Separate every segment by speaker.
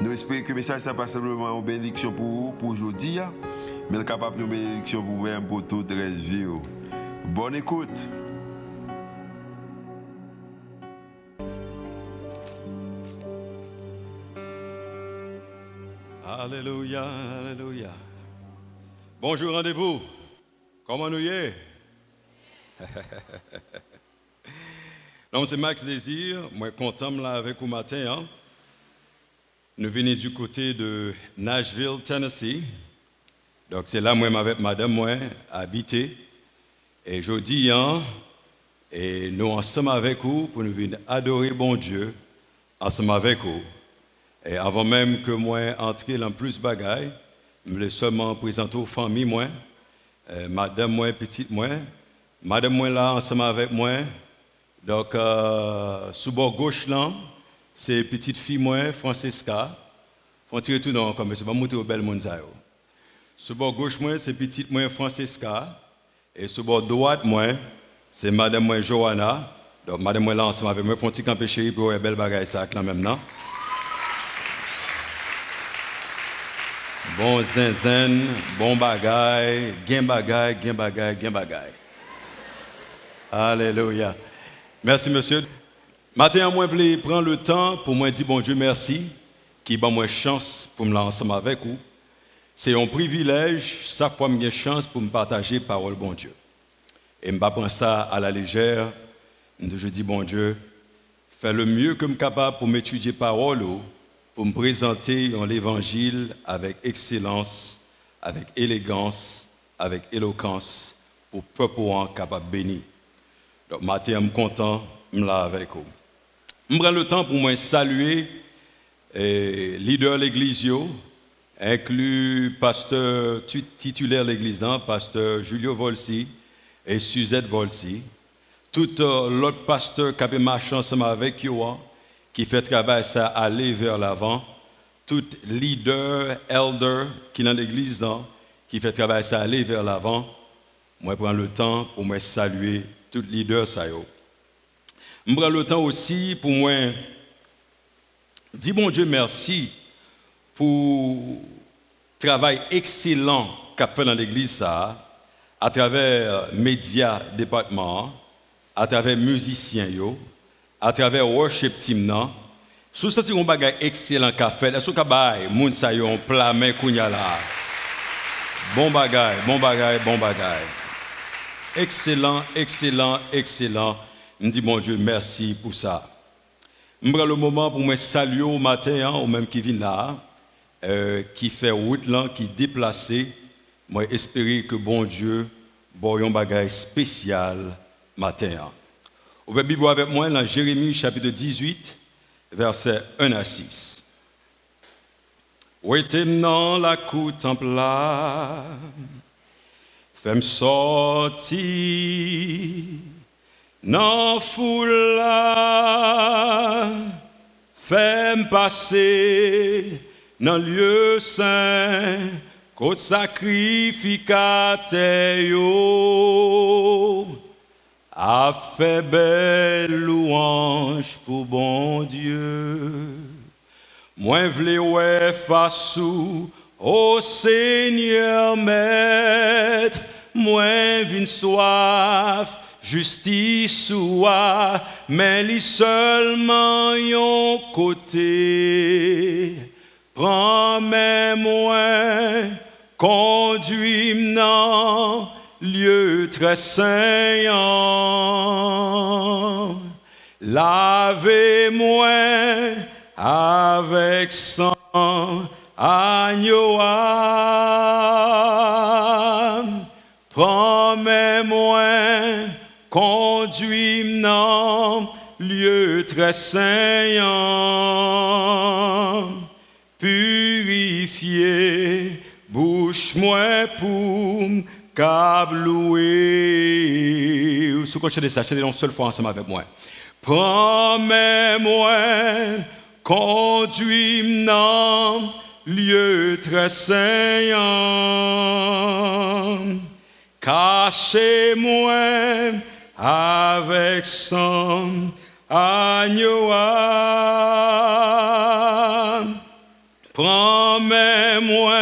Speaker 1: Nous espérons que le message n'est pas simplement une bénédiction pour vous, pour aujourd'hui, hein. mais capable de bénédiction pour vous-même, pour toute la vie. Oh. Bonne écoute.
Speaker 2: Alléluia, Alléluia. Bonjour, rendez-vous. Comment nous y est? Non, c'est Max Désir. Moi, content là avec vous matin. Hein? Nous venons du côté de Nashville, Tennessee. Donc, c'est là, moi, avec madame, moi, habité. Et dis, hein, et nous ensemble avec vous pour nous venir adorer bon Dieu, ensemble avec vous. Et avant même que moi entre dans plus de bagailles, je voulais seulement présenter aux familles, moi, euh, madame, moi, petite, moi, madame, moi, là, ensemble avec moi. Donc, euh, sous bord gauche, là, c'est petite fille, moi, Francesca. Faut tirer tout dans comme c'est pas monter au bel monde Sous bord gauche, moi, c'est petite, moi, Francesca. Et sous bord droite, moi, c'est madame, moi, Johanna. Donc, madame, moi, là, ensemble avec moi, font petit camper chérie pour belle bagaille, ça, là, même, non? Bon zinzin, bon bagaille, gain bagaille, gain bagaille, gain bagaille. Alléluia. Merci, monsieur. Matin, moi, je prendre le temps pour moi dire, bon Dieu, merci, qui m'a moi chance pour me lancer avec vous. C'est un privilège, chaque fois que chance pour me partager parole, bon Dieu. Et je prends ça à la légère. Je dis, bon Dieu, fais le mieux que je suis capable pour m'étudier parole, pour me présenter dans l'évangile avec excellence, avec élégance, avec éloquence, pour peuple capable de bénir. Donc, matin, je suis content, je suis là avec vous. Je prends le temps pour moi saluer les eh, leader de l'Église, inclus pasteur titulaire de l'Église, hein, pasteur Julio Volsi et Suzette Volsi, tout euh, l'autre pasteur qui a marché ensemble avec eux, hein, qui fait travail ça aller vers l'avant, tout leader, elder qui est dans l'Église, hein, qui fait travail ça aller vers l'avant, moi prends le temps pour me saluer tout leader ça Je prends le temps aussi pour moi dis bon Dieu merci pour le travail excellent qu'a fait dans l'église à travers médias département, à travers musiciens yo, à travers worship team nan. Sous ça c'est un bagage excellent qu'a fait, est-ce bail moun sa yo main là? Bon bagage, bon bagage, bon bagage. Excellent, excellent, excellent. Je dis, mon Dieu, merci pour ça. Je prends le moment pour me saluer au matin, hein, au même qui vient là, euh, qui fait route là, qui déplacé. Moi, espérer que bon Dieu, bon un bagage spécial matin. Hein. Ouvrez Bible avec moi dans Jérémie chapitre 18, versets 1 à 6. Où était dans la sortir Nan foula, fèm pase, nan lye sen, kote sakrifikate yo, a fè bel louange pou bon Diyo. Mwen vle wè fasou, o Seigneur mètre, mwen vin soif, justice soit, mais li seulement yon côté. Prends mes moins, conduis dans lieu très saint. Lavez-moi avec sang agneau. Promets-moi conduis dans lieu très saint, purifié purifier, bouche moi pour louer. Ou ce que je ça, je une seule fois ensemble avec moi. Promets-moi, conduis-moi lieu très saint. Cachez-moi avec son agneau. Promets-moi,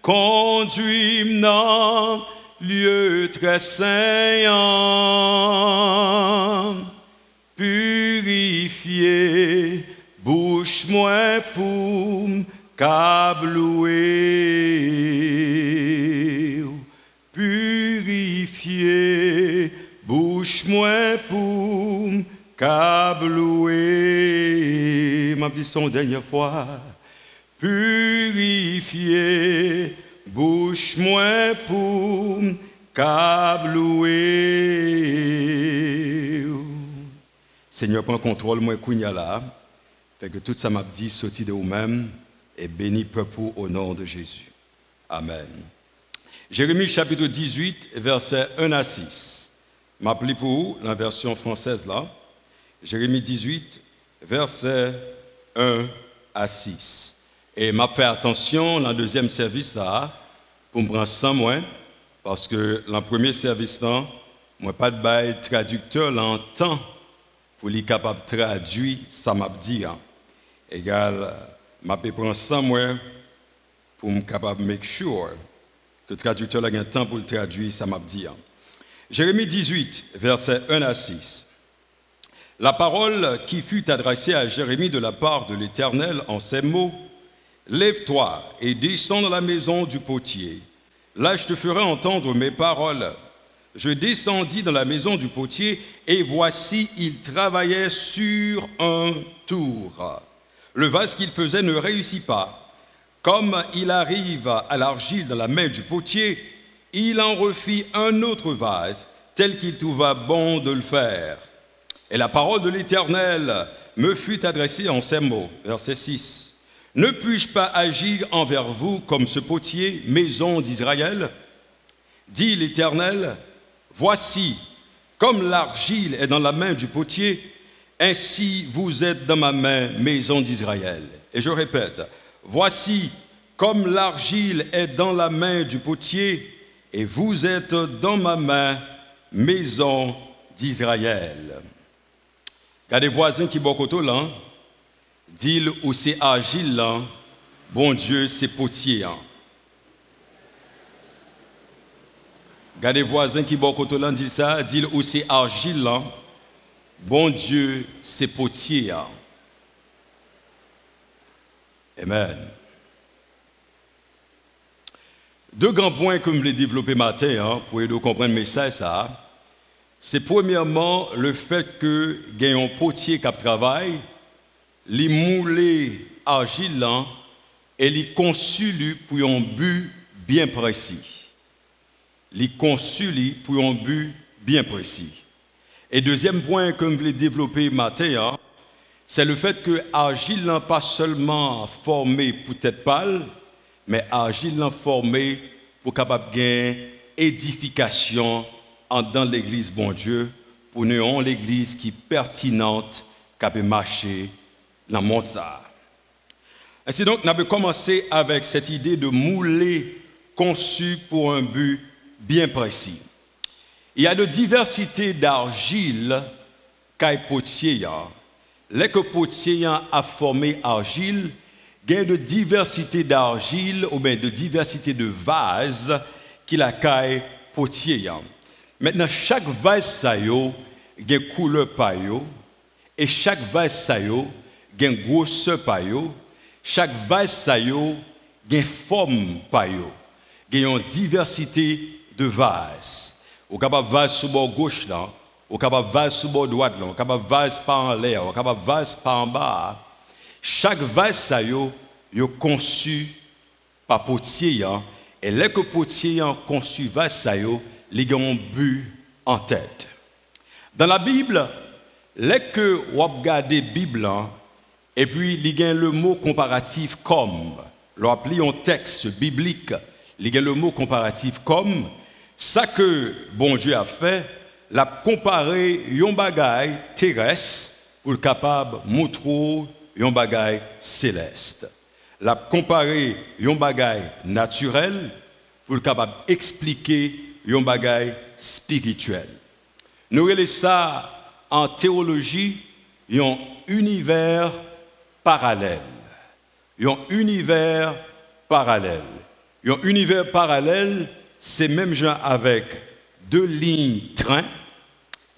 Speaker 2: conduis-moi lieu très saint. Purifié, bouche-moi pour Cabloué, bouche-moi pour cabloué. Ma dit son dernière fois, purifié, bouche-moi pour cabloué. Seigneur, prends contrôle, moi, là. Fait que tout ça m'a dit, sorti de vous-même et béni peuple au nom de Jésus. Amen. Jérémie chapitre 18, versets 1 à 6. M'appelez pour la version française là. Jérémie 18, versets 1 à 6. Et m'a fait attention dans le deuxième service là, pour me prendre sans moi, parce que dans le premier service là, moi pas de bail traducteur temps pour lui capable de traduire ça m'a dit. Hein. Égal je vais prendre ça moi pour me capable make sure que le traducteur a un temps pour le traduire, ça m'a dit. Hein. Jérémie 18, versets 1 à 6. La parole qui fut adressée à Jérémie de la part de l'Éternel en ces mots Lève-toi et descends dans la maison du potier. Là, je te ferai entendre mes paroles. Je descendis dans la maison du potier, et voici, il travaillait sur un tour. Le vase qu'il faisait ne réussit pas. Comme il arrive à l'argile dans la main du potier, il en refit un autre vase, tel qu'il trouva bon de le faire. Et la parole de l'Éternel me fut adressée en ces mots, verset 6. Ne puis-je pas agir envers vous comme ce potier, maison d'Israël? Dit l'Éternel, voici, comme l'argile est dans la main du potier, ainsi vous êtes dans ma main, maison d'Israël. Et je répète, voici comme l'argile est dans la main du potier, et vous êtes dans ma main, maison d'Israël. Regardez les voisins qui bokoto là, dit où c'est argile là, bon Dieu, c'est potier. Hein. Regardez les voisins qui bokoto là, dit ça, dit où c'est argile Bon Dieu, c'est potier. Hein. Amen. Deux grands points que je voulais développer matin hein, pour aider à comprendre le message. Ça, c'est premièrement le fait que un potier qui travaille, les mouler argile et les conçu pour un but bien précis. Les conçu pour un but bien précis. Et deuxième point que je voulais développer matin, hein, c'est le fait que Agile n'a pas seulement formé pour tête pâle, mais Agile n'a formé pour capable gagner édification dans l'église bon Dieu, pour nous l'église qui est pertinente, qui marcher dans le monde. Ainsi donc, nous commencé avec cette idée de mouler conçu pour un but bien précis. Il y a de diversité d'argile qu'un potier. Les que potier a formé argile, a de diversité d'argile ou bien de diversité de vases qu'il a caille potier. Maintenant, chaque vase ça a une couleur payo et chaque vase ça a une grosseur payo. Chaque vase ça a une forme payo. Il y a une diversité de vases. Ou capable vase sur bord gauche là, ou capable vase sur bord droite là, ou capable vase par en l'air, ou capable vase par en bas. Chaque vase ça conçu par potier et les que potier conçu vase ça yo, les ont but en tête. Dans la Bible, les que regardez Bible hein, et puis il y le mot comparatif comme appelé un texte biblique, il y le mot comparatif comme ça que bon Dieu a fait, l'a comparé un bagaille terrestre pour le capable montrer un bagaille céleste. L'a comparé un bagaille naturel pour le capable expliquer un bagaille spirituel. Nous relèvons ça en théologie un univers parallèle. Un univers parallèle. Un univers parallèle, c'est même genre avec deux lignes train,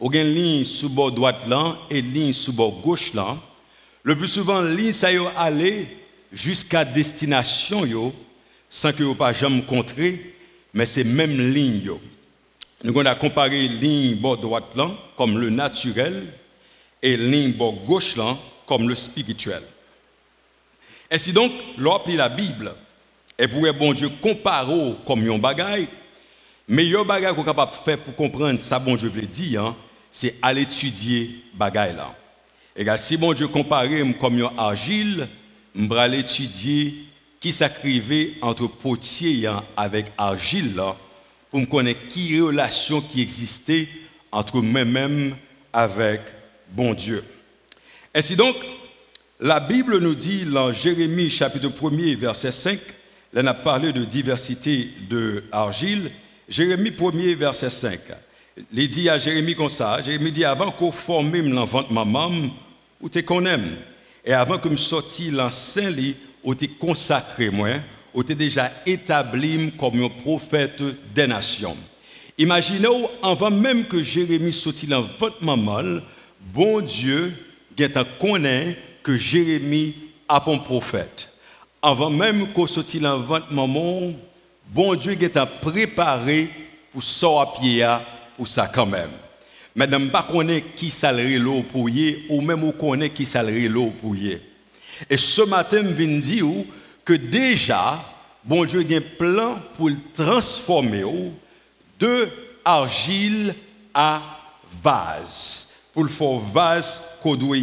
Speaker 2: ou une ligne sous bord droite là et ligne sous bord gauche là. Le plus souvent, ligne ça y aller jusqu'à destination yo, sans que vous pas jamais rencontré, mais c'est même ligne yo. Nous avons comparé ligne bord droite là comme le naturel et ligne bord gauche là comme le spirituel. Ainsi donc, l'on la Bible, et pour bon Dieu comparer comme un bagaille, meilleur bagaille qu'on capable faire pour comprendre ça, bon Dieu veut dire, hein, c'est aller étudier bagaille là. Et si bon Dieu compare comme un argile, je vais étudier qui s'écrivait entre potier avec argile pour me connaître qui relation qui existait entre moi-même avec bon Dieu. Ainsi donc, la Bible nous dit dans Jérémie chapitre 1er verset 5, là on a parlé de diversité de argile. Jérémie 1er verset 5. Il dit à Jérémie comme ça, Jérémie dit avant qu'on forme l'enfant ma maman, ou te connais et avant que me sorti l'ancien lit, ou te consacré moi, ou te déjà établi comme un prophète des nations. Imaginez avant même que Jérémie sorti l'enfant maman, bon Dieu, qui connaît que Jérémie a un prophète. Avant même qu'on sorti l'enfant maman, bon Dieu a préparé pour sortir pour ça quand même. Madame, pas connaît qui salerait l'eau pour y, ou même on connaît qui salerait l'eau pour y. Et ce matin, je viens dire que déjà, bon Dieu a un plan pour transformer de argile à vase, pour le faire vase qu'on doit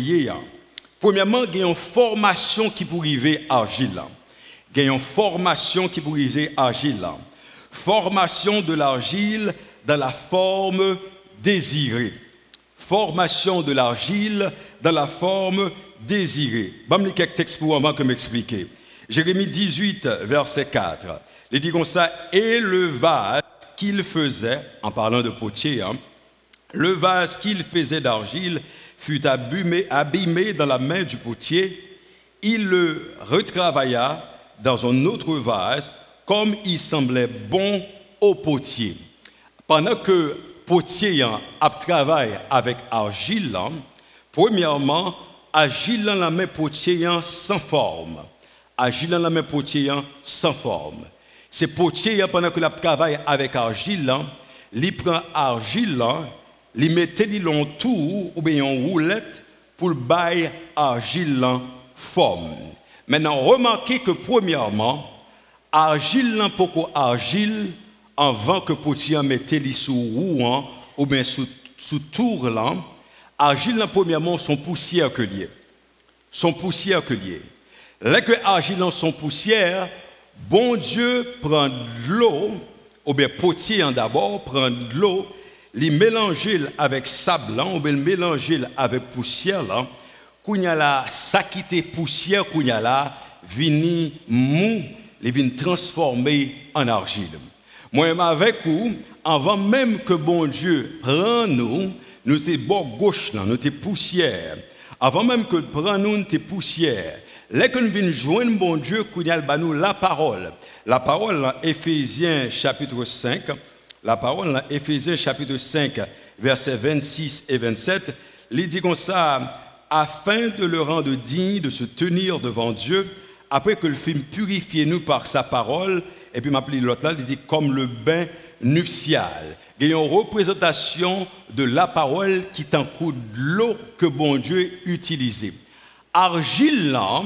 Speaker 2: Premièrement, il y a une formation qui pour arriver argile. Il y a une formation qui pour arriver argile. Formation de l'argile dans la forme désirée. Formation de l'argile dans la forme désirée. Je vais quelques textes pour avant que m'expliquer. Jérémie 18, verset 4. Il dit comme ça, et le vase qu'il faisait, en parlant de potier, hein, le vase qu'il faisait d'argile fut abîmé, abîmé dans la main du potier. Il le retravailla dans un autre vase, comme il semblait bon au potier. Pendant que potier a travaillé avec argile, premièrement, argile dans la main potier sans forme. Argile dans la main potier sans forme. C'est potier pendant que la travaille avec argile, il prend argile, il mettait en tour ou bien en roulette pour bailler argile forme. Maintenant, remarquez que premièrement, argile pour argile avant que potier mette les sous roue ou bien sous, sous tour là, argile premièrement son poussière que lié. Son poussière que lié. Là que argile son poussière, bon Dieu prend de l'eau, ou bien potier d'abord prend de l'eau, les mélanger avec sable ou bien mélanger avec poussière là, a la sakité poussière a là, vini mou, les vient transformer en argile. Moi, avec vous, avant même que bon Dieu prenne nous, nous sommes bord gauche, nous sommes poussière. Avant même que prenne nous, nous sommes poussière. Que nous venons joindre bon Dieu, nous la parole. La parole dans Éphésiens chapitre 5, la parole dans Éphésiens chapitre 5, versets 26 et 27, il dit comme ça, afin de le rendre digne de se tenir devant Dieu, après que le film purifie nous par sa parole, et puis m'appeler l'autre là, il dit comme le bain nuptial. Il y a une représentation de la parole qui est coup de l'eau que bon Dieu utilisait. Argile là,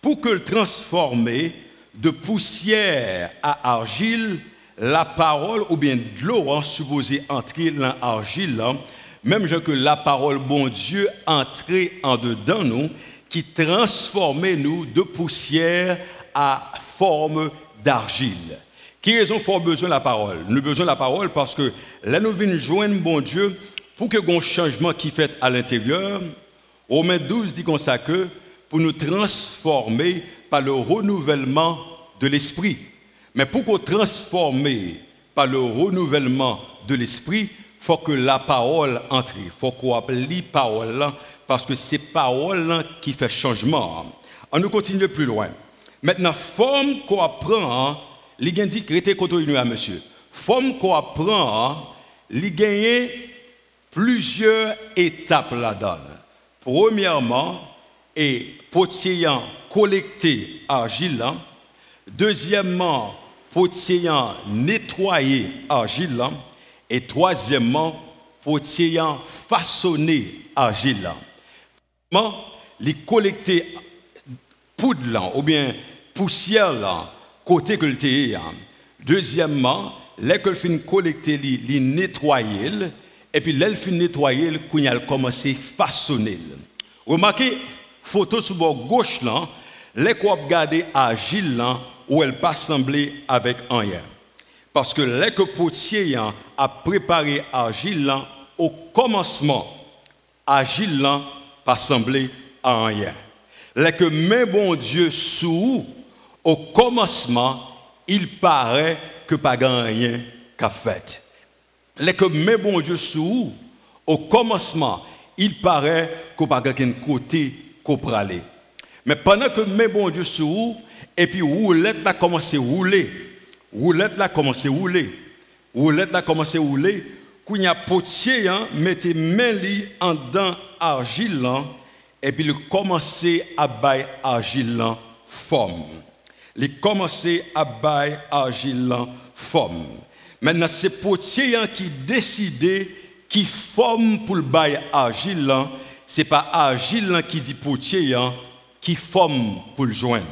Speaker 2: pour que le transformer de poussière à argile, la parole ou bien de l'eau hein, supposé entrer dans l'argile, même que la parole bon Dieu entrer en dedans nous, qui transformait nous de poussière à forme d'argile. Qui raison fort besoin de la parole? Nous avons besoin de la parole parce que là nous venons joindre bon Dieu pour que un changement qui fait à l'intérieur. Romains 12 dit comme ça que pour nous transformer par le renouvellement de l'esprit. Mais pour qu'on transformer par le renouvellement de l'esprit, faut que la parole entre. Il faut qu'on la parole parce que c'est parole qui fait changement. On nous continue plus loin. Maintenant, forme qu'on apprend, gens disent que à monsieur. Forme qu'on apprend, il plusieurs étapes là-dedans. Premièrement, et potier collecter argile. Deuxièmement, potier nettoyer argile. Et troisièmement, potier yon façonné argile lan. Man, li kolekte poud lan ou bien poussière lan kote ke lte yon. Dezyèmman, lè ke l fin kolekte li, li netwayel, epi lè l fin netwayel koun yal komanse façonel. Remake, foto sou bo goch lan, lè kwa ap gade argile lan ou el pa semblé avèk anyen. Parce que les que potier a préparé agile là au commencement, agile là pas semblé à rien. Les que mais bon Dieu sous au commencement, il paraît que pas rien qu'a fait. Les que bon Dieu sous au commencement, il paraît qu'on pas qu'un côté mais pendant que mes bon Dieu se et puis roulette a commencé à rouler, roulette a commencé à rouler, roulette a commencé à rouler, qu'il y a potier, hein, mettez main en dedans argile, et puis il commençait à bailler argile forme. Il commençait à bailler argile forme. Maintenant, c'est potier hein, qui décidait qui forme pour le bail argile c'est pas Agile qui dit potier hein, qui forme pour le joindre.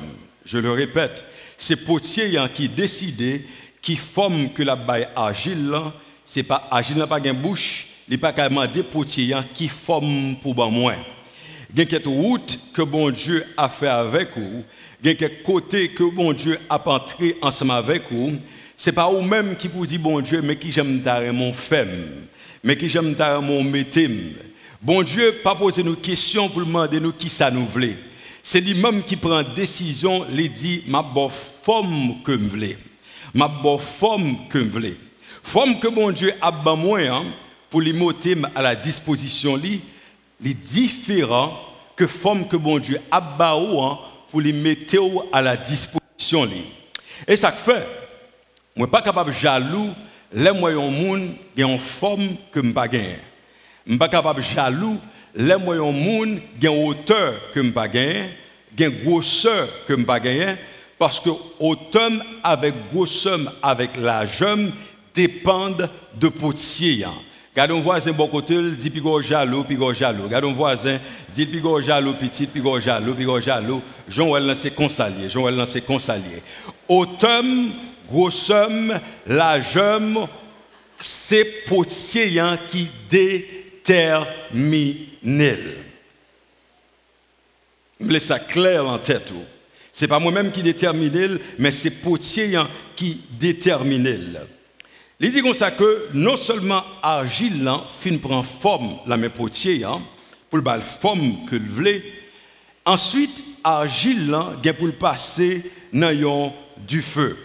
Speaker 2: Je le répète, c'est potier hein, qui décide, qui forme que la baille Agile, c'est pas Agile n'a pas de bouche, il pas carrément des potiers hein, qui forme pour ben moins. A quelques routes que bon Dieu a fait avec vous, a quelques côtés que bon Dieu a entré ensemble avec vous. C'est pas vous-même qui vous dit bon Dieu, mais qui j'aime mon femme, mais qui j'aime mon métim Bon Dieu, pas poser nos questions pour demander nous qui ça nous. C'est lui-même qui prend décision, il dit ma bonne forme que me voulez. Ma bonne forme que me voulez. Forme que bon Dieu a ben hein, pour les mots à la disposition li, les différents que forme que bon Dieu a hein, pour les mettre à la disposition li. Et ça fait moi pas capable jaloux les moyens monde en forme que je ne suis pas capable jaloux, les moyens moun gen hauteur que je pas gagner, gen grosseur que je pas parce que hauteur avec grosseur avec la jeune dépendent de potier. Gardez un voisin bon côté, il dit pigo jaloux, pigo jaloux. Gardez un voisin, dit pigo jaloux, petit, pigo jaloux, pigo jaloux. Jean-Wel c'est consalier, Jean-Wel c'est consalier. Hauteur, grosseur, la jeune, c'est potier qui dé terminel. Je laisse ça clair en tête. Ce n'est pas moi-même qui détermine, mais c'est Potier qui détermine. Il dit que non seulement argile fin prend forme la même Potier pour la forme que le voulait, ensuite argile vient pour le passer dans du feu.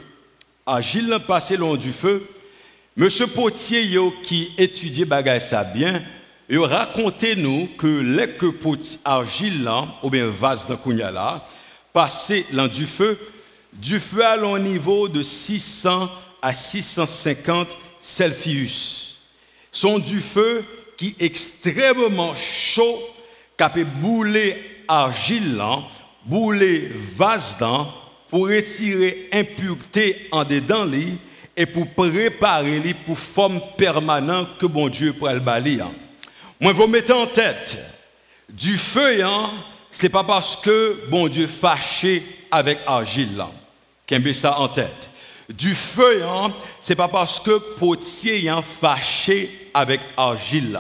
Speaker 2: Argile passer dans du feu. Monsieur Potier qui étudiait bagay ça bien, et racontez-nous que les que argile ou bien vase dans là, passé dans du feu, du feu à un niveau de 600 à 650 Celsius. Sont du feu qui est extrêmement chaud, qui peut bouler argile, bouler vase pour retirer impureté en dedans et pour préparer les pour forme permanente que bon Dieu pour le balayer. Moi, vous mettez en tête, du feu, hein, c'est pas parce que bon Dieu fâché avec argile, là, qu'il ça en tête. Du feu, hein, c'est pas parce que potier hein, fâché avec argile.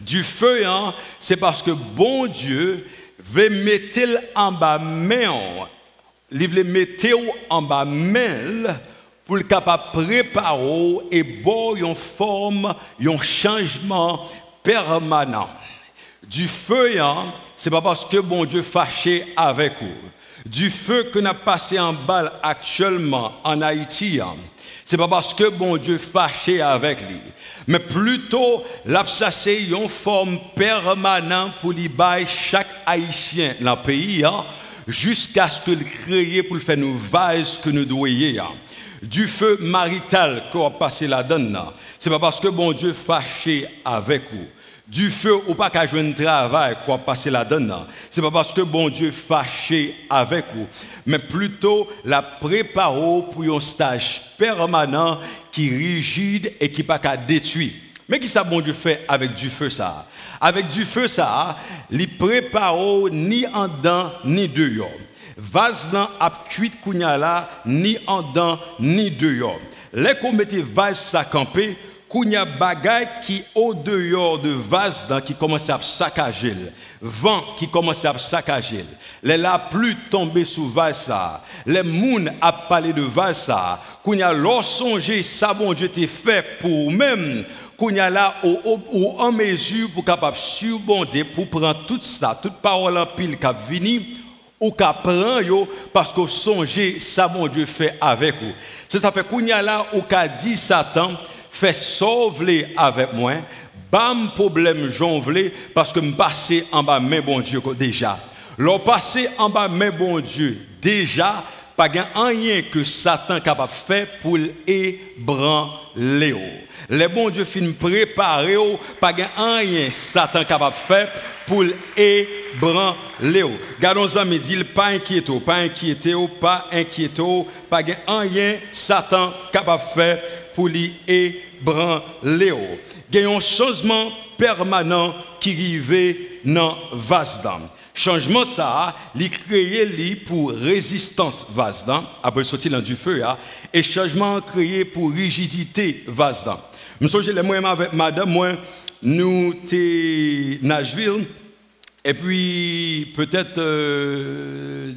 Speaker 2: Du feu, hein, c'est parce que bon Dieu veut mettre en bas main il mettre en bas main pour le capable préparer et bon une forme, un changement permanent. Du feu, hein, c'est pas parce que bon Dieu fâché avec vous. Du feu que nous passé en balle actuellement en Haïti, hein, c'est pas parce que bon Dieu fâché avec lui, mais plutôt l'absassé une forme permanente pour lui chaque haïtien dans le pays, hein, jusqu'à ce qu'il crée pour faire nous vase que nous doyons. Du feu marital qu'on a passé la donne, c'est pas parce que bon Dieu fâché avec vous du feu ou pas qu'à jouer un travail quoi passer la donne. C'est pas parce que bon Dieu fâché avec vous, mais plutôt la préparer pour un stage permanent qui rigide et qui pas qu'à détruire. Mais qui ça bon Dieu fait avec du feu ça? Avec du feu ça, il prépare ni en dedans ni dehors. Vaz nan ap kuit kounya la ni an dan ni deyo. Le kon mette vaz sakampe, kounya bagay ki o deyo de vaz nan ki komanse ap sakajel. Van ki komanse ap sakajel. Le la plu tombe sou vaz sa. Le moun ap pale de vaz sa. Kounya lor sonje sa bon jete fe pou mèm. Kounya la ou an mezu pou kapap subonde pou pran tout sa. Tout parol an pil kap vini. Ou qu'a prend yo parce que songer ça bon Dieu fait avec vous c'est ça fait kounya là ou qu'a dit Satan fait sauver avec moi, bam problème jonvelé parce que me passer en bas mais bon Dieu déjà. L'on passé en bas mais bon Dieu déjà pa gen anyen ke Satan kapap fe pou l'ebran le yo. Le bon Diyo fin prepare yo, pa gen anyen Satan kapap fe pou l'ebran le yo. Gadon zan me dil, pa enkyeto, pa enkyeto, pa enkyeto, pa gen anyen Satan kapap fe pou l'ebran le yo. Gen yon chanjman permanent ki rive nan vasdam. Changement ça, il créé pour résistance après sortir dans du feu, hein. et changement créé pour rigidité Vasdan. Je suis moi avec madame, moi, nous sommes Nashville, et puis peut-être euh,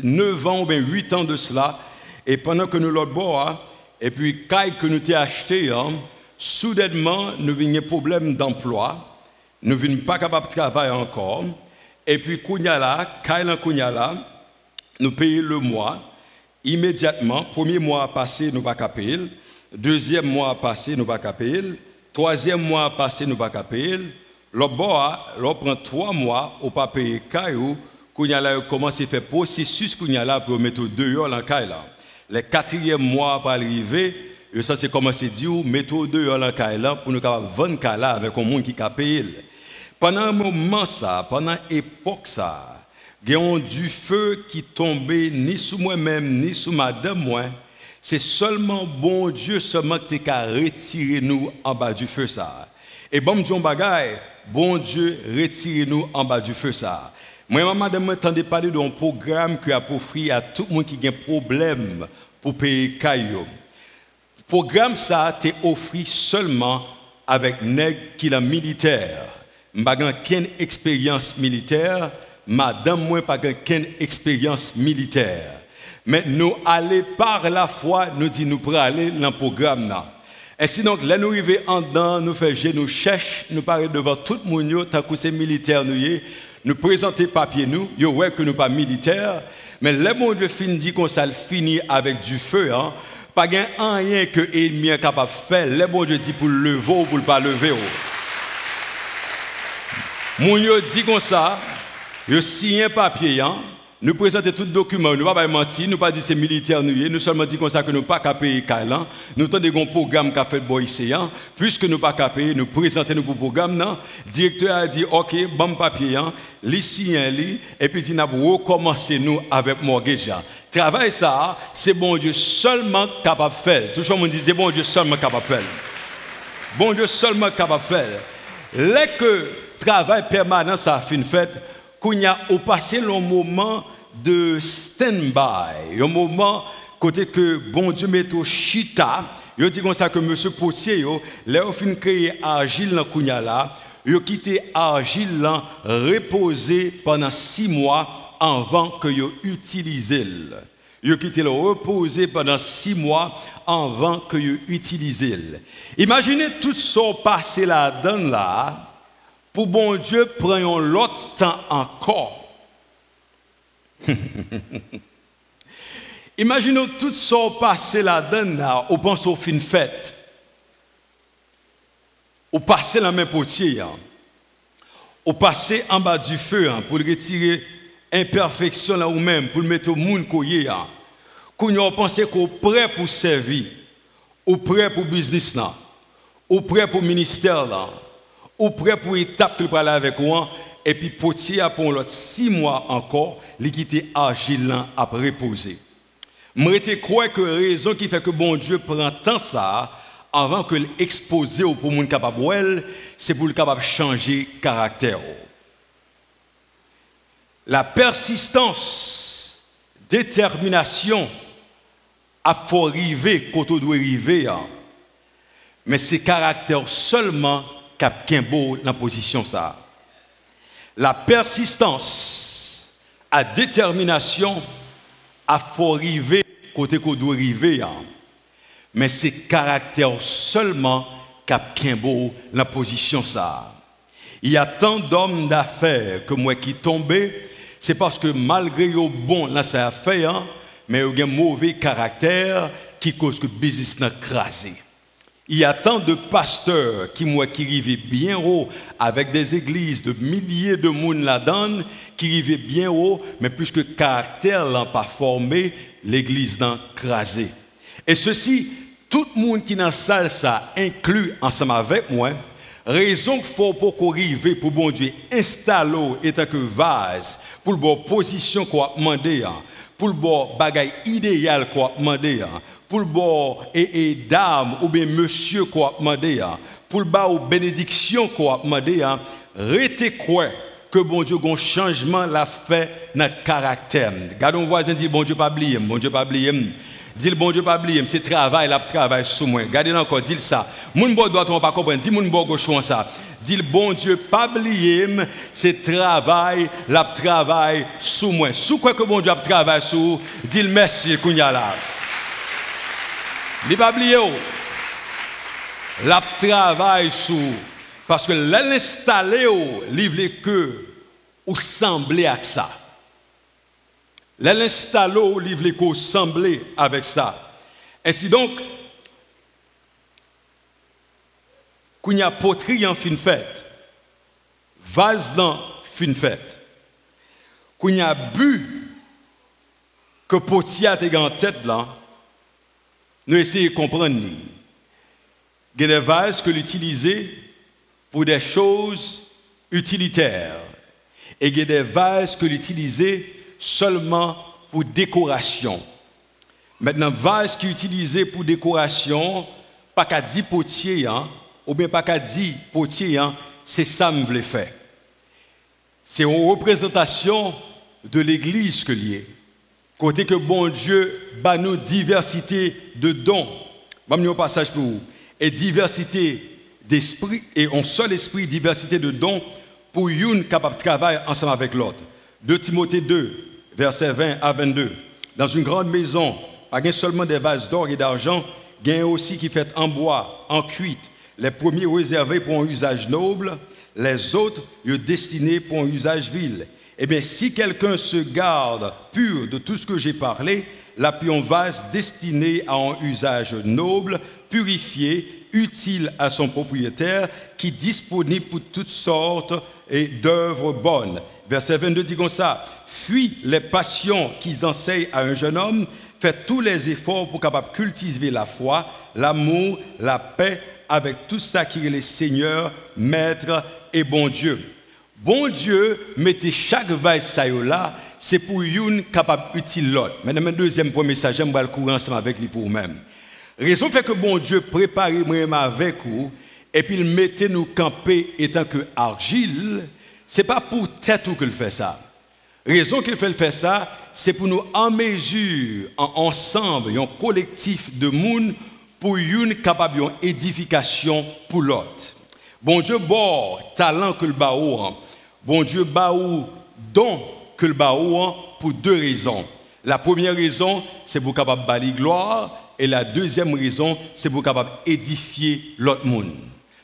Speaker 2: 9 ans ou bien 8 ans de cela, et pendant que nous l'autre hein, et puis, quand que nous t'ai acheté, hein, soudainement, nous avons un problème d'emploi. Nous ne pas capables de travailler encore. Et puis, Kounyala, Kaila Kounyala, nous payons le mois. Immédiatement, premier mois passé, nous pas payer. Deuxième mois passé, nous pas payer. Troisième mois passé, nous pas payer. Mois, l'on prend trois mois, on pas payer Kailou. Kounyala commence à faire processus Kounyala pour mettre deux heures dans Kaila le quatrième mois pour arriver, et ça c'est commencé à dire, mettons deux en la pour nous vendre Kaila avec un monde qui a payé. Pendant un moment ça, pendant époque ça, a du feu qui tombait ni sous moi-même, ni sous madame moi. C'est seulement bon Dieu seulement qui a retiré nous en bas du feu ça. Et bon Dieu bagaille, bon Dieu retire nous en bas du feu ça. Moi, madame, m'entendais parler d'un programme qui a offert à tout le monde qui a un problème pour payer caillou. Programme ça t'est offert seulement avec nèg qui est militaire. M'pas aucune expérience militaire, madame moi pas aucune expérience militaire. Mais nous aller par la foi, nous dit nous pour aller dans le programme là. Et sinon, là nous arrivons en dedans, nous faisons, nous cherchons, nous parler devant tout le monde, tant que c'est militaire nous nous présenter papier nous, yo ouais que nous pas militaires, mais le bon Dieu finit dit qu'on ça finit avec du feu hein. Pas rien que l'ennemi est capable de faire, le bon Dieu dit pour le lever ou pour le pas lever. Mon dit comme ça, yo signe un papier hein. Nous présentons tout document, nous ne pas mentir, nous pas dire c'est militaire nous, nous seulement dit comme ça que nous pas qu'à payer. Nous avons un programme qu'a fait le hein. puisque nous pas qu'à payer, nous présentons nous pour programme Le directeur a dit OK, bon papier hein, li hein, et puis il a recommencer nous avec mortgage. Travail ça, c'est bon Dieu seulement capable de faire. Toujours on dit c'est bon Dieu seulement capable de faire. Bon Dieu seulement capable de faire. Dès que travail permanent ça a fin fait, qu'on a passé le moment de stand-by, un moment côté que bon Dieu met au chita, yo dit comme ça que monsieur Potier yo, là fin créer argile dans kounya là, yo quitté argile là reposer pendant six mois avant que vous utilisez. Vous quittez le reposer pendant six mois avant que vous utilisez. Imaginez tout ce passé là-dedans là, pour bon Dieu prendre l'autre temps encore. Imaginez tout ce passé là-dedans là, au pense au fin fête. Au passé la main potier. Hein. Au passé en bas du feu hein, pour retirer imperfection là ou même pour mettre au monde koye a. Qu'on a pensé qu'on prêt pour servir, ou prêt pour business là, ou prêt pour ministère ou prêt pour étape que parler avec moi et puis potier pour l'autre six mois encore, l'équité agile là à reposer. Moi crois que raison qui fait que bon Dieu prend tant ça avant que l'exposer au pour capable c'est pour le capable changer caractère la persistance, détermination, à faut arriver on doit arriver. Hein. Mais c'est caractère seulement dans la position ça. La persistance, la détermination, à faut arriver côté qu'on doit. Hein. Mais c'est caractère seulement beau dans la position ça. Il y a tant d'hommes d'affaires que moi qui tombaient c'est parce que malgré le bon là ça a fait, hein, mais il y a un mauvais caractère qui cause que le business n'a crasé. Il y a tant de pasteurs qui, moi, qui bien haut avec des églises de milliers de monde là-dedans, qui vivaient bien haut, mais puisque le caractère n'a pas formé, l'église n'a crasé. Et ceci, tout le monde qui est dans la salle, ça inclut ensemble avec moi, Raison qu'il faut pour arriver pour bon Dieu installer étant que vase pour le bon position qu'on demandé hein. pour le bon bagage idéal qu'on demandé hein. Pour le bon et, dame ou bien monsieur qu'on demandé hein. pour le bas ou bénédiction qu'on demandé restez quoi que bon Dieu un changement l'a fait dans le caractère. Gardons voisin dit bon Dieu pas oublier, bon Dieu pas oublier. Dis bon Dieu pas oublier, c'est travail, la travail sous moi. Gardez encore, dis ça. Moun bon doit on pas comprendre, dis moun bon gauche ça. Dis bon Dieu pas oublier, c'est travail, la travail sous moi. Sous quoi que bon Dieu travaille sous, dis merci kounya là. Ni pas oublier la travail sous parce que l'installer livre que ou sembler à ça. L'installo livre l'écho semblé avec ça. Ainsi donc, qu'il y a poterie en fin fête, vase dans fin fête, qu'il y a bu que potier a en tête là, nous essayons de comprendre. Il y a des vases que l'utiliser pour des choses utilitaires. Et il y a des vases que l'utiliser seulement pour décoration. Maintenant, vase qui est pour décoration, pas qu'à dire potier, hein, ou bien pas qu'à dire potier, hein, c'est ça que je faire. C'est une représentation de l'Église que lié. Côté que bon Dieu bat nous diversité de dons. Vais un passage pour vous. Et diversité d'esprit, et un seul esprit, diversité de dons, pour une capable de travailler ensemble avec l'autre. De Timothée 2, versets 20 à 22. Dans une grande maison, pas seulement des vases d'or et d'argent, il y a aussi qui fait en bois, en cuite, les premiers réservés pour un usage noble, les autres destinés pour un usage vil. Eh bien, si quelqu'un se garde pur de tout ce que j'ai parlé, l'appui vase destiné à un usage noble, purifié, utile à son propriétaire, qui disponible pour toutes sortes d'œuvres bonnes. Verset 22 dit comme ça, fuis les passions qu'ils enseignent à un jeune homme, faites tous les efforts pour capable cultiver la foi, l'amour, la paix avec tout ça qui est le Seigneur, Maître et bon Dieu. Bon Dieu, mettez chaque vase là, c'est pour une capable utile l'autre. Maintenant, deuxième point message, j'aime le courir ensemble avec lui pour même. Raison fait que bon Dieu prépare moi avec vous, et puis il mettait nous camper étant que argile, c'est pas pour tête ou qu'il fait ça. Raison qu'il fait faire ça, c'est pour nous en mesure, ensemble, un collectif de monde pour une capable édification pour l'autre. Bon Dieu, bon talent que le baou, bon Dieu, baou don que le baou pour deux raisons. La première raison, c'est pour capable bali gloire et la deuxième raison, c'est pour capable édifier l'autre monde.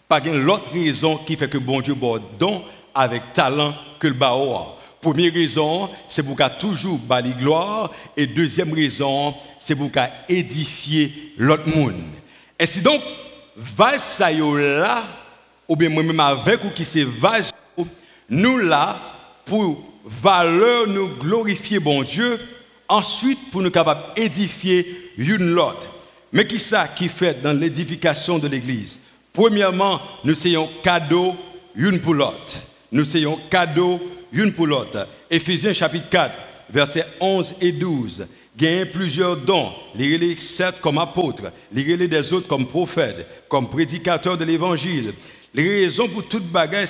Speaker 2: Pas l'autre raison qui fait que bon Dieu bon don avec talent que le baou. Première raison, c'est pour qu'à toujours bali gloire et deuxième raison, c'est pour qu'à édifier l'autre monde. Et si donc va ça là ou bien moi-même avec ou qui se va nous là pour valeur nous glorifier bon Dieu, ensuite pour nous capables édifier une l'autre. Mais qui ça qui fait dans l'édification de l'église? Premièrement, nous sayons cadeau une pour. Nous sayons cadeau une pour l'autre. Éphésiens chapitre 4, versets 11 et 12. Gagnez plusieurs dons, les sept comme apôtres, les des autres comme prophètes, comme prédicateurs de l'évangile, les raisons pour toute bagaille,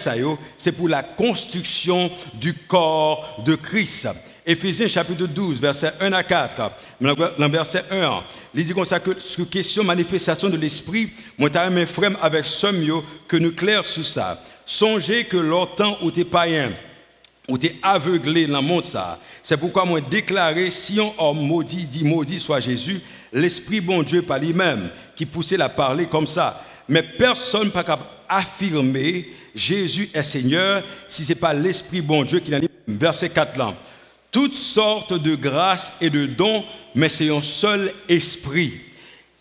Speaker 2: c'est pour la construction du corps de Christ. Éphésiens chapitre 12, verset 1 à 4. Dans verset 1, il dit comme ça que sur question manifestation de l'esprit, t'as mes frères avec somme que nous clair sur ça. Songez que longtemps où t'es païen, où t'es aveuglé dans le monde ça. C'est pourquoi moi déclaré si un homme maudit dit maudit soit Jésus, l'esprit bon Dieu par lui-même qui poussait la parler comme ça. Mais personne pas capable affirmer Jésus est Seigneur si ce n'est pas l'Esprit bon Dieu qui l'a dit. Verset 4 là. Toutes sortes de grâces et de dons, mais c'est un seul esprit.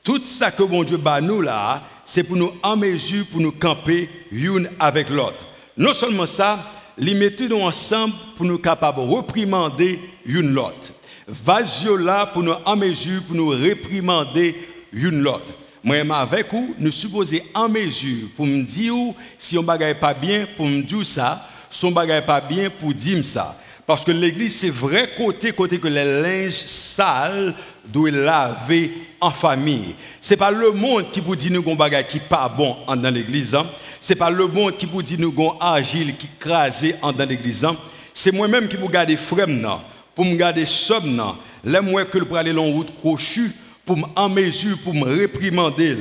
Speaker 2: Tout ça que bon Dieu bat nous là, c'est pour nous en mesure, pour nous camper l'une avec l'autre. Non seulement ça, les mettre nous ensemble pour nous capables de réprimander l'une l'autre. Vasio là pour nous en mesure, pour nous réprimander l'une l'autre. Moi, avec vous, nous supposons en mesure pour me dire si on ne pas bien pour me dire ça, si on ne pas bien pour dire ça. Parce que l'église, c'est vrai côté, côté que les linges sales doivent laver en famille. Ce n'est pas le monde qui vous dit nous qu'on bagaille qui pas bon dans l'église. Hein. Ce n'est pas le monde qui vous dit nous qu'on agile qui crasé dans l'église. Hein. C'est moi-même qui vous garde frère pour me garder somme. Les moi que le en route crochue pour en mesure pour me réprimander.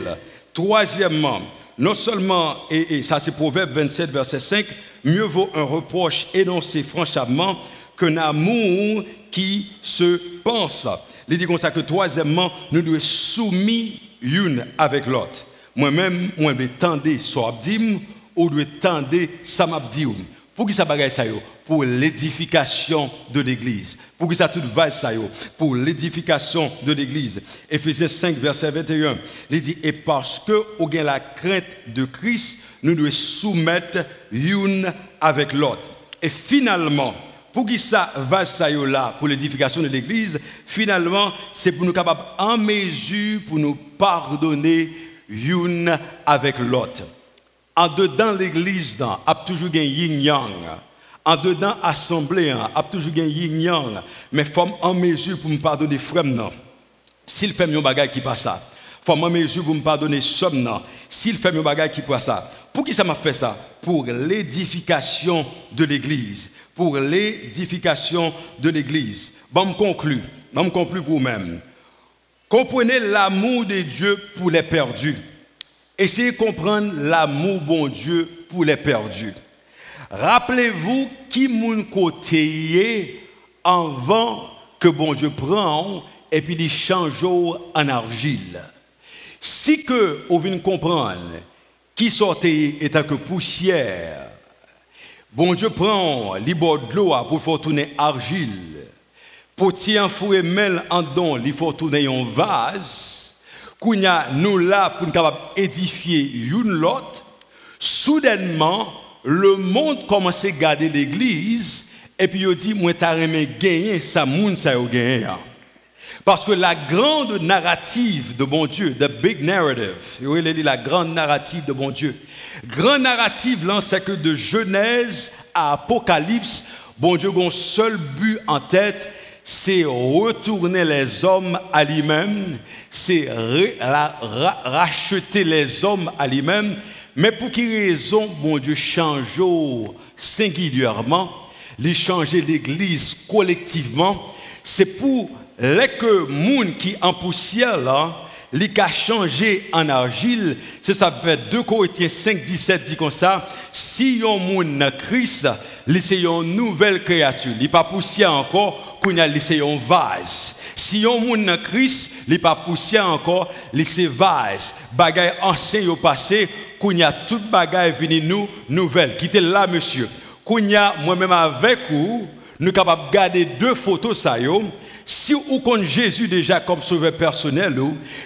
Speaker 2: Troisièmement, non seulement, et, ça c'est Proverbe 27, verset 5, mieux vaut un reproche énoncé franchement qu'un amour qui se pense. Il dit comme ça que troisièmement, nous devons soumis une avec l'autre. Moi-même, moi, je tendre soit abdim ou je tendre ça Pour qui ça bagaille ça pour l'édification de l'Église. Pour que ça tout va ça pour l'édification de l'Église. Éphésiens 5, verset 21, il dit, et parce que, au gain la crainte de Christ, nous devons soumettre l'une avec l'autre. Et finalement, pour que ça va ça là, pour l'édification de l'Église, finalement, c'est pour nous capables en mesure pour nous pardonner l'une avec l'autre. En dedans l'Église, il y a toujours un yin-yang en dedans assemblée, hein, a toujours gagné yin mais femme en mesure pour me pardonner frère. S'il fait un bagage qui passe ça, femme en mesure pour me pardonner somme. S'il fait un bagage qui passe ça, pour qui ça m'a fait ça? Pour l'édification de l'église, pour l'édification de l'église. Bon, me conclue, bon, me pour vous-même. Comprenez l'amour de Dieu pour les perdus. Essayez de comprendre l'amour bon Dieu pour les perdus. Rappelez-vous qui moun côté avant que bon Dieu prend et puis il change en argile. Si que vous venez comprendre qui sortait étant que poussière, bon Dieu prend les de l'eau pour faire argile. Pour tirer fouet mel en don, il faut tourner un vase. Kounya nous là pour nous édifier une lot. Soudainement, le monde commence à garder l'église et puis il dit moi t'as gagner ça moun ça gagné parce que la grande narrative de bon Dieu, the big narrative, dit la grande narrative de bon Dieu. Grande narrative là c'est que de Genèse à Apocalypse, bon Dieu a seul but en tête, c'est retourner les hommes à lui-même, c'est racheter les hommes à lui-même. Mais pour quelle raison, mon Dieu, change singulièrement, il change l'Église collectivement, c'est pour les que monde qui en poussière là, li a changé en argile, c'est ça fait 2 Corinthiens 5, 17 dit comme ça, si yon moun Christ, c'est une nouvelle créature. Il pas poussière encore, qu'on a c'est un vase. Si on monde dans Christ, il pas poussière encore, c'est vase. Bagaille ancien au passé, qu'on a toute bagaille venu nous nouvelle. Quittez là, monsieur. Qu'on a moi-même avec vous, nous de garder deux photos ça si vous connaissez Jésus déjà comme sauveur personnel,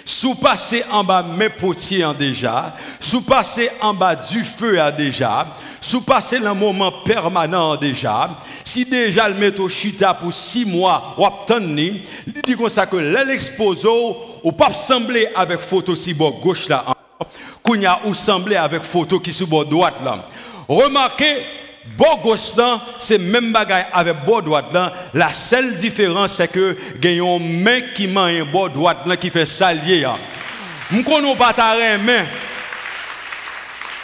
Speaker 2: si vous passez en bas mes potiers déjà, si vous passez en bas du feu déjà, si vous passez le moment permanent déjà, si déjà le met au chita pour six mois, ou attendez, il dit comme ça que l'exposo, ou pas sembler avec photo si gauche là, qu'on ou sembler avec photo qui bord droite. Remarquez, bon c'est même bagaille avec bon droite là. La seule différence c'est que a une main qui m'a un bon droite là qui fait salier. Nous connaissons pas ta main.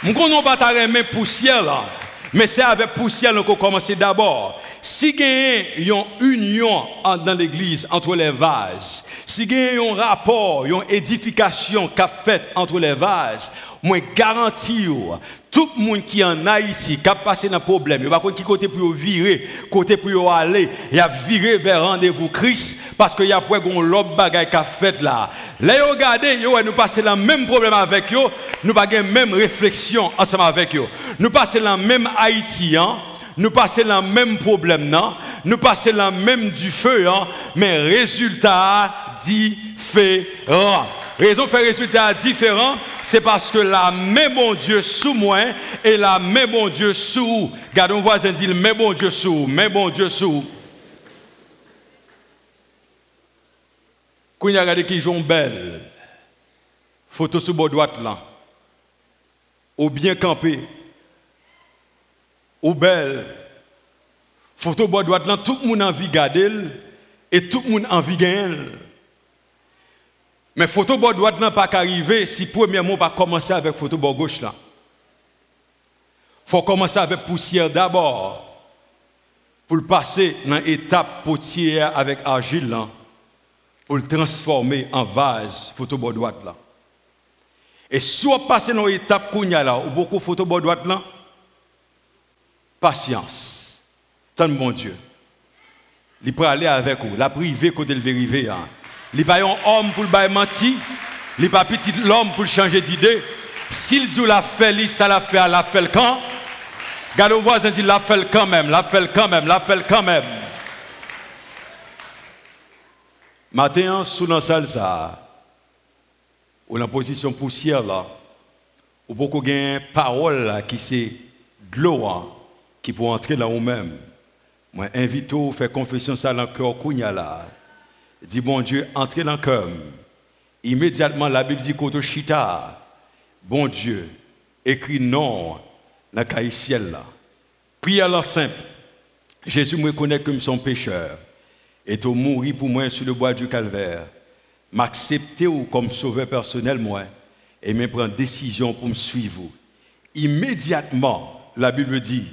Speaker 2: Nous connaissons pas ta main poussière. Mais c'est avec poussière qu'on commence d'abord. Si y a une union dans l'église entre les vases, si y a un rapport, une édification qu'a fait entre les vases, moi garantis tout le monde qui en Haïti, qui a passé dans problème, il va qui côté pour virer, côté pour aller, il a viré vers rendez-vous Christ parce qu'il y a pas un l'autre bagaille qu'a fait là. Là regardez, nous passons le même problème avec eux, nous pas la même réflexion ensemble avec eux. Nous passons le même haïtien, nous passons le même problème non, nous passons le même du feu hein, mais résultat différent. Raison fait résultat différent, c'est parce que la main bon Dieu sous moi et la main bon Dieu sous. Gardons voisin dit, mais bon Dieu sous, mais bon Dieu sous. Quand il a regardé qui joue belle, photo sous bord là, ou bien campé, ou belle, photo bord droite là, tout le monde a envie de garder et tout le monde a envie de gagner. Mais photo bord droite n'a pas qu'arriver si premièrement pas commencer avec photo bord gauche là. Faut commencer avec poussière d'abord pour le passer dans l'étape potière avec argile là pour le transformer en vase photo bord droite là. Et si on passe dans l'étape kounya là ou beaucoup photo bord droite là patience. Tant mon Dieu. Il peut aller avec vous, la privé côté le vérifier. Hein. Pas un homme pour le menti. Il pas petit l'homme pour changer d'idée. S'il dit la fait, ça la fait, la fait quand? Garde au voisin dit la fait quand même, la quand même, la quand même. Matin, sous la salle, ça, ou la position poussière là, ou de parole là, qui c'est de l'eau hein, qui peut entrer là où même. Moi, invite à faire confession ça dans le cœur là dit bon Dieu, entrez dans le cœur. Immédiatement, la Bible dit Koto Chita, bon Dieu, écrit non dans le ciel là. Prière la simple. Jésus me reconnaît comme son pécheur et tu mourir pour moi sur le bois du calvaire. M'accepter comme sauveur personnel moi et me prendre décision pour me suivre. Immédiatement, la Bible dit,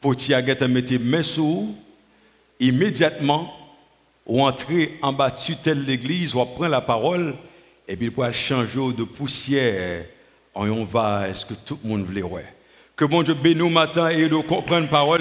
Speaker 2: pour mettre mes mains sous, immédiatement, ou entrer en bas tutelle l'église, ou prendre la parole, et puis pour changer de poussière en un est-ce que tout le monde voulait. Que bon Dieu bénisse matin et de comprendre parole.